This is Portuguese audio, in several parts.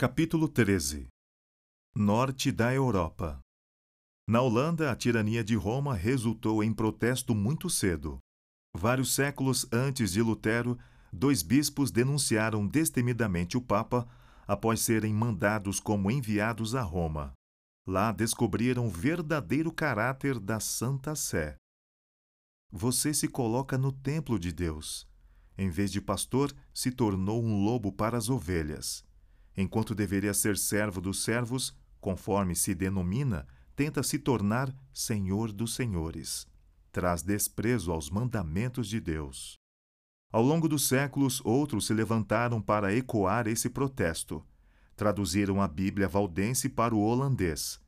Capítulo 13 Norte da Europa Na Holanda, a tirania de Roma resultou em protesto muito cedo. Vários séculos antes de Lutero, dois bispos denunciaram destemidamente o Papa após serem mandados como enviados a Roma. Lá descobriram o verdadeiro caráter da Santa Sé. Você se coloca no templo de Deus. Em vez de pastor, se tornou um lobo para as ovelhas enquanto deveria ser servo dos servos, conforme se denomina, tenta se tornar senhor dos senhores. Traz desprezo aos mandamentos de Deus. Ao longo dos séculos, outros se levantaram para ecoar esse protesto. Traduziram a Bíblia valdense para o holandês.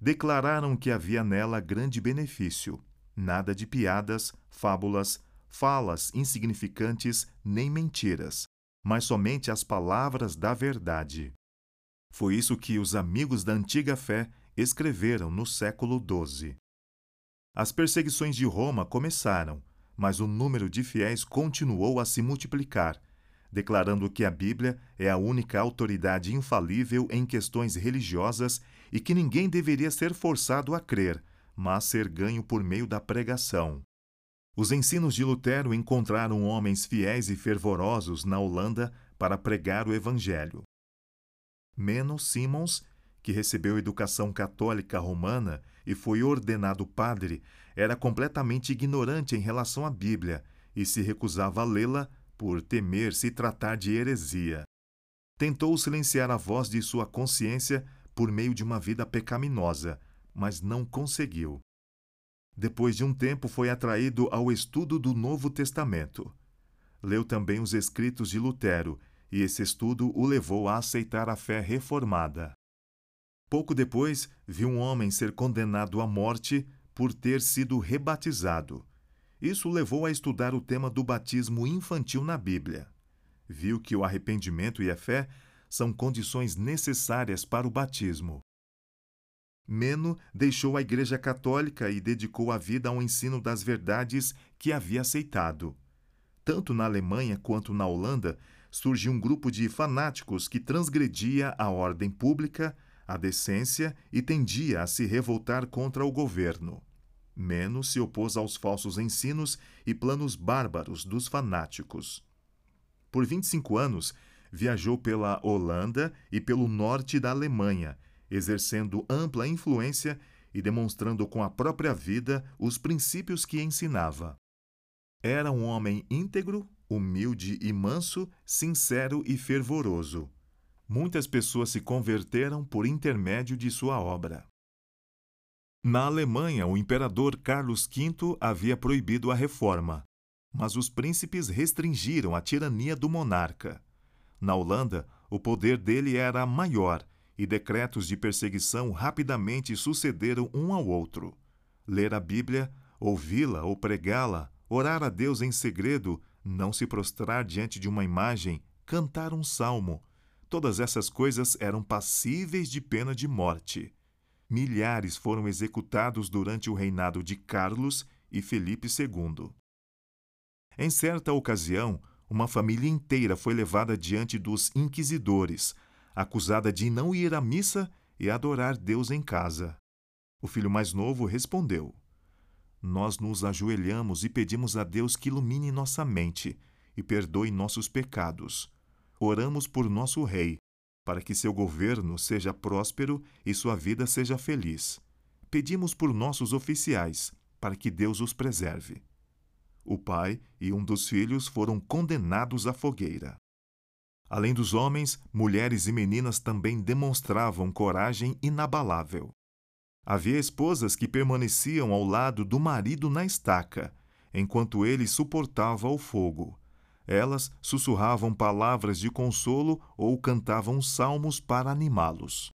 Declararam que havia nela grande benefício. Nada de piadas, fábulas, falas insignificantes nem mentiras, mas somente as palavras da verdade. Foi isso que os amigos da antiga fé escreveram no século XII. As perseguições de Roma começaram, mas o número de fiéis continuou a se multiplicar, declarando que a Bíblia é a única autoridade infalível em questões religiosas e que ninguém deveria ser forçado a crer, mas ser ganho por meio da pregação. Os ensinos de Lutero encontraram homens fiéis e fervorosos na Holanda para pregar o Evangelho. Menos Simons, que recebeu educação católica romana e foi ordenado padre, era completamente ignorante em relação à Bíblia e se recusava a lê-la por temer se tratar de heresia. Tentou silenciar a voz de sua consciência por meio de uma vida pecaminosa, mas não conseguiu. Depois de um tempo, foi atraído ao estudo do Novo Testamento. Leu também os escritos de Lutero, e esse estudo o levou a aceitar a fé reformada. Pouco depois, viu um homem ser condenado à morte por ter sido rebatizado. Isso o levou a estudar o tema do batismo infantil na Bíblia. Viu que o arrependimento e a fé são condições necessárias para o batismo. Meno deixou a Igreja Católica e dedicou a vida ao ensino das verdades que havia aceitado. Tanto na Alemanha quanto na Holanda, surgiu um grupo de fanáticos que transgredia a ordem pública, a decência e tendia a se revoltar contra o governo. Meno se opôs aos falsos ensinos e planos bárbaros dos fanáticos. Por 25 anos, viajou pela Holanda e pelo norte da Alemanha, exercendo ampla influência e demonstrando com a própria vida os princípios que ensinava. Era um homem íntegro, humilde e manso, sincero e fervoroso. Muitas pessoas se converteram por intermédio de sua obra. Na Alemanha, o imperador Carlos V havia proibido a reforma, mas os príncipes restringiram a tirania do monarca. Na Holanda, o poder dele era maior e decretos de perseguição rapidamente sucederam um ao outro. Ler a Bíblia, ouvi-la ou pregá-la, orar a Deus em segredo, não se prostrar diante de uma imagem, cantar um salmo. Todas essas coisas eram passíveis de pena de morte. Milhares foram executados durante o reinado de Carlos e Felipe II. Em certa ocasião, uma família inteira foi levada diante dos inquisidores, acusada de não ir à missa e adorar Deus em casa. O filho mais novo respondeu: Nós nos ajoelhamos e pedimos a Deus que ilumine nossa mente e perdoe nossos pecados. Oramos por nosso rei, para que seu governo seja próspero e sua vida seja feliz. Pedimos por nossos oficiais, para que Deus os preserve. O pai e um dos filhos foram condenados à fogueira. Além dos homens, mulheres e meninas também demonstravam coragem inabalável. Havia esposas que permaneciam ao lado do marido na estaca, enquanto ele suportava o fogo. Elas sussurravam palavras de consolo ou cantavam salmos para animá-los.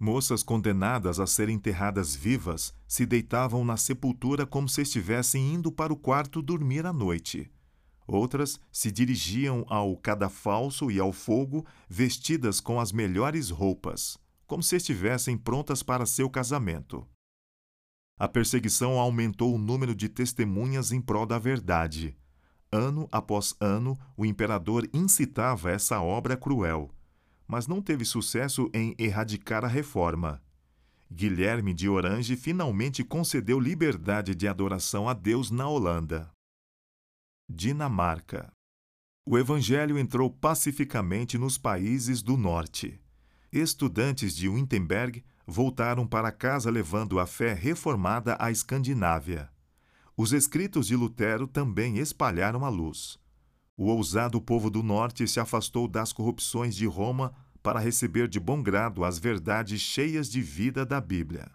Moças condenadas a serem enterradas vivas se deitavam na sepultura como se estivessem indo para o quarto dormir à noite. Outras se dirigiam ao cadafalso e ao fogo vestidas com as melhores roupas, como se estivessem prontas para seu casamento. A perseguição aumentou o número de testemunhas em prol da verdade. Ano após ano, o imperador incitava essa obra cruel. mas não teve sucesso em erradicar a reforma. Guilherme de Orange finalmente concedeu liberdade de adoração a Deus na Holanda. Dinamarca. O evangelho entrou pacificamente nos países do norte. Estudantes de Wittenberg voltaram para casa levando a fé reformada à Escandinávia. Os escritos de Lutero também espalharam a luz. O ousado povo do norte se afastou das corrupções de Roma para receber de bom grado as verdades cheias de vida da Bíblia.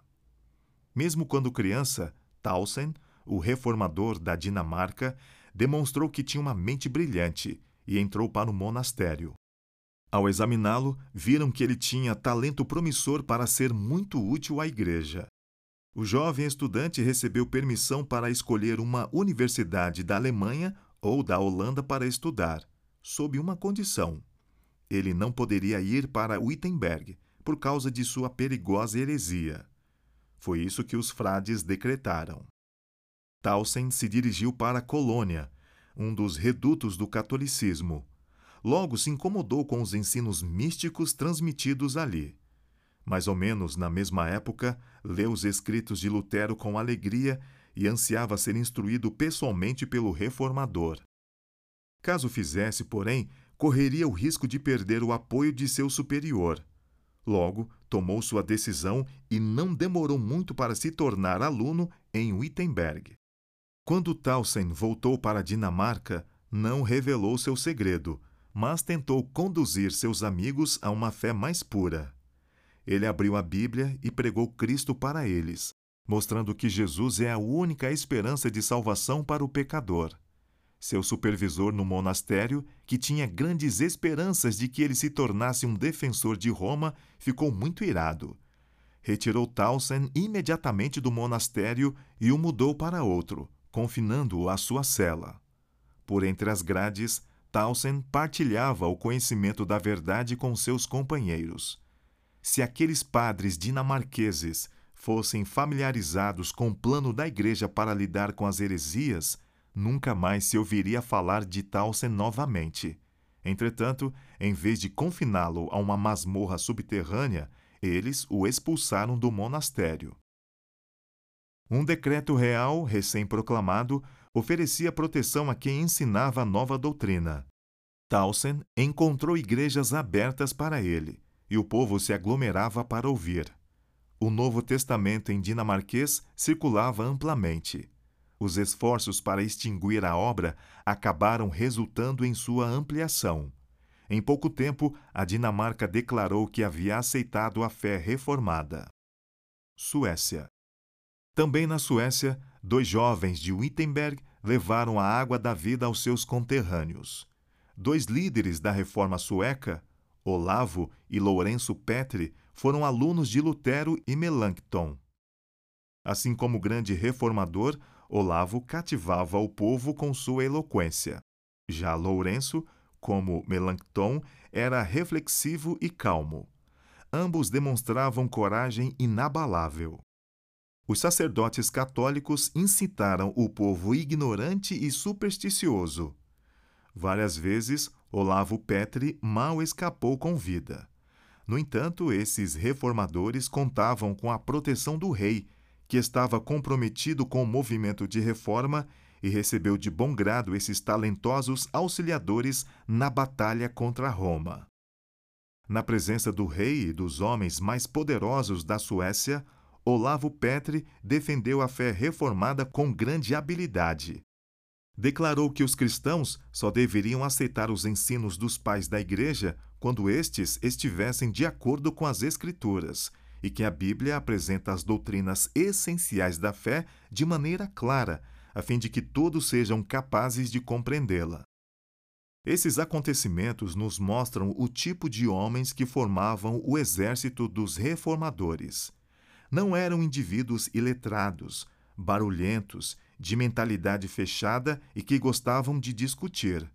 Mesmo quando criança, Tausen, o reformador da Dinamarca, demonstrou que tinha uma mente brilhante e entrou para o monastério. Ao examiná-lo, viram que ele tinha talento promissor para ser muito útil à igreja. O jovem estudante recebeu permissão para escolher uma universidade da Alemanha ou da Holanda para estudar, sob uma condição: ele não poderia ir para Wittenberg por causa de sua perigosa heresia. Foi isso que os frades decretaram. Tausen se dirigiu para Colônia, um dos redutos do catolicismo. Logo se incomodou com os ensinos místicos transmitidos ali. Mais ou menos na mesma época, leu os escritos de Lutero com alegria e ansiava ser instruído pessoalmente pelo reformador. Caso fizesse, porém, correria o risco de perder o apoio de seu superior. Logo, tomou sua decisão e não demorou muito para se tornar aluno em Wittenberg. Quando Tausen voltou para a Dinamarca, não revelou seu segredo, mas tentou conduzir seus amigos a uma fé mais pura. Ele abriu a Bíblia e pregou Cristo para eles, mostrando que Jesus é a única esperança de salvação para o pecador. Seu supervisor no monastério, que tinha grandes esperanças de que ele se tornasse um defensor de Roma, ficou muito irado. Retirou Tausen imediatamente do monastério e o mudou para outro, confinando-o à sua cela. Por entre as grades, Tausen partilhava o conhecimento da verdade com seus companheiros. Se aqueles padres dinamarqueses fossem familiarizados com o plano da Igreja para lidar com as heresias, nunca mais se ouviria falar de Tausen novamente. Entretanto, em vez de confiná-lo a uma masmorra subterrânea, eles o expulsaram do monastério. Um decreto real, recém-proclamado, oferecia proteção a quem ensinava a nova doutrina. Tausen encontrou igrejas abertas para ele, e o povo se aglomerava para ouvir. O Novo Testamento em dinamarquês circulava amplamente. Os esforços para extinguir a obra acabaram resultando em sua ampliação. Em pouco tempo, a Dinamarca declarou que havia aceitado a fé reformada. Suécia. Também na Suécia, dois jovens de Wittenberg levaram a água da vida aos seus conterrâneos. Dois líderes da reforma sueca, Olavo e Lourenço Petri, foram alunos de Lutero e Melanchthon. Assim como grande reformador, Olavo cativava o povo com sua eloquência. Já Lourenço, como Melanchthon, era reflexivo e calmo. Ambos demonstravam coragem inabalável. Os sacerdotes católicos incitaram o povo ignorante e supersticioso. Várias vezes, Olavo Petri mal escapou com vida. No entanto, esses reformadores contavam com a proteção do rei que estava comprometido com o movimento de reforma e recebeu de bom grado esses talentosos auxiliadores na batalha contra Roma. Na presença do rei e dos homens mais poderosos da Suécia, Olavo Petri defendeu a fé reformada com grande habilidade. Declarou que os cristãos só deveriam aceitar os ensinos dos pais da Igreja quando estes estivessem de acordo com as Escrituras e que a Bíblia apresenta as doutrinas essenciais da fé de maneira clara, a fim de que todos sejam capazes de compreendê-la. Esses acontecimentos nos mostram o tipo de homens que formavam o exército dos reformadores. Não eram indivíduos iletrados, barulhentos, de mentalidade fechada e que gostavam de discutir.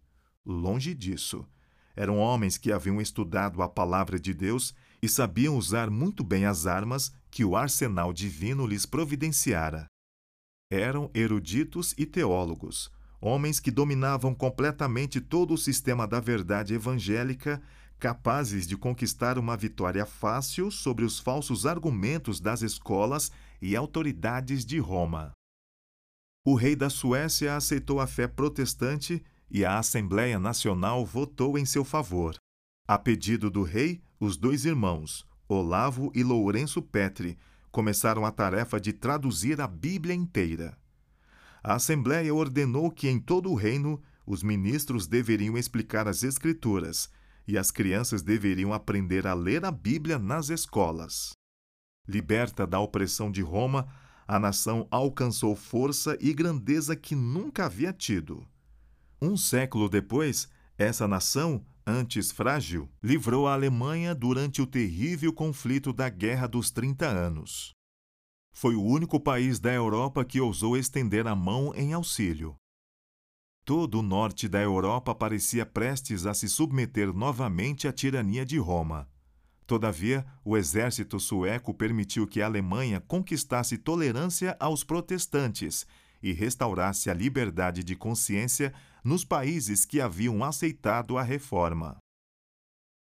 Longe disso. Eram homens que haviam estudado a palavra de Deus e sabiam usar muito bem as armas que o arsenal divino lhes providenciara. Eram eruditos e teólogos, homens que dominavam completamente todo o sistema da verdade evangélica, capazes de conquistar uma vitória fácil sobre os falsos argumentos das escolas e autoridades de Roma. O rei da Suécia aceitou a fé protestante e a Assembleia Nacional votou em seu favor. A pedido do rei, os dois irmãos, Olavo e Lourenço Petri, começaram a tarefa de traduzir a Bíblia inteira. A Assembleia ordenou que em todo o reino os ministros deveriam explicar as Escrituras e as crianças deveriam aprender a ler a Bíblia nas escolas. Liberta da opressão de Roma, a nação alcançou força e grandeza que nunca havia tido. Um século depois, essa nação, antes frágil, livrou a Alemanha durante o terrível conflito da Guerra dos Trinta Anos. Foi o único país da Europa que ousou estender a mão em auxílio. Todo o norte da Europa parecia prestes a se submeter novamente à tirania de Roma. Todavia, o exército sueco permitiu que a Alemanha conquistasse tolerância aos protestantes e restaurasse a liberdade de consciência nos países que haviam aceitado a reforma.